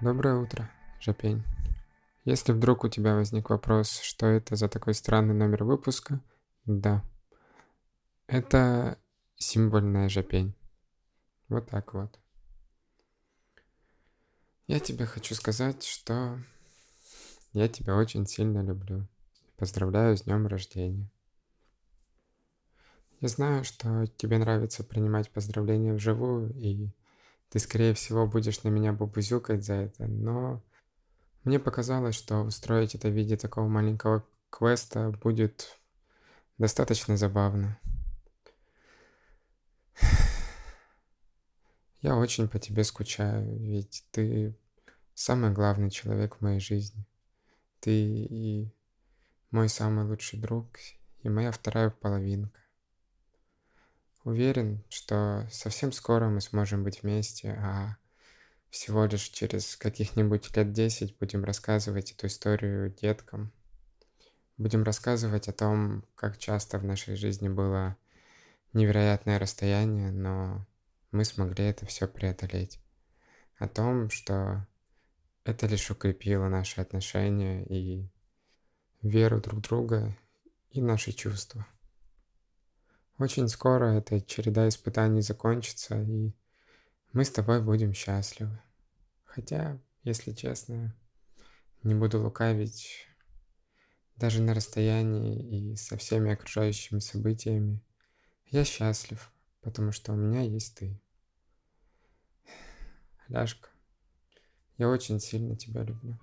Доброе утро, Жапень. Если вдруг у тебя возник вопрос, что это за такой странный номер выпуска, да, это символьная жапень. Вот так вот. Я тебе хочу сказать, что я тебя очень сильно люблю. Поздравляю с днем рождения. Я знаю, что тебе нравится принимать поздравления вживую, и ты, скорее всего, будешь на меня бубузюкать за это, но мне показалось, что устроить это в виде такого маленького квеста будет достаточно забавно. Я очень по тебе скучаю, ведь ты самый главный человек в моей жизни. Ты и мой самый лучший друг, и моя вторая половинка. Уверен, что совсем скоро мы сможем быть вместе, а всего лишь через каких-нибудь лет десять будем рассказывать эту историю деткам. Будем рассказывать о том, как часто в нашей жизни было невероятное расстояние, но мы смогли это все преодолеть. О том, что это лишь укрепило наши отношения и веру друг друга и наши чувства. Очень скоро эта череда испытаний закончится, и мы с тобой будем счастливы. Хотя, если честно, не буду лукавить, даже на расстоянии и со всеми окружающими событиями я счастлив, потому что у меня есть ты. Ляшка, я очень сильно тебя люблю.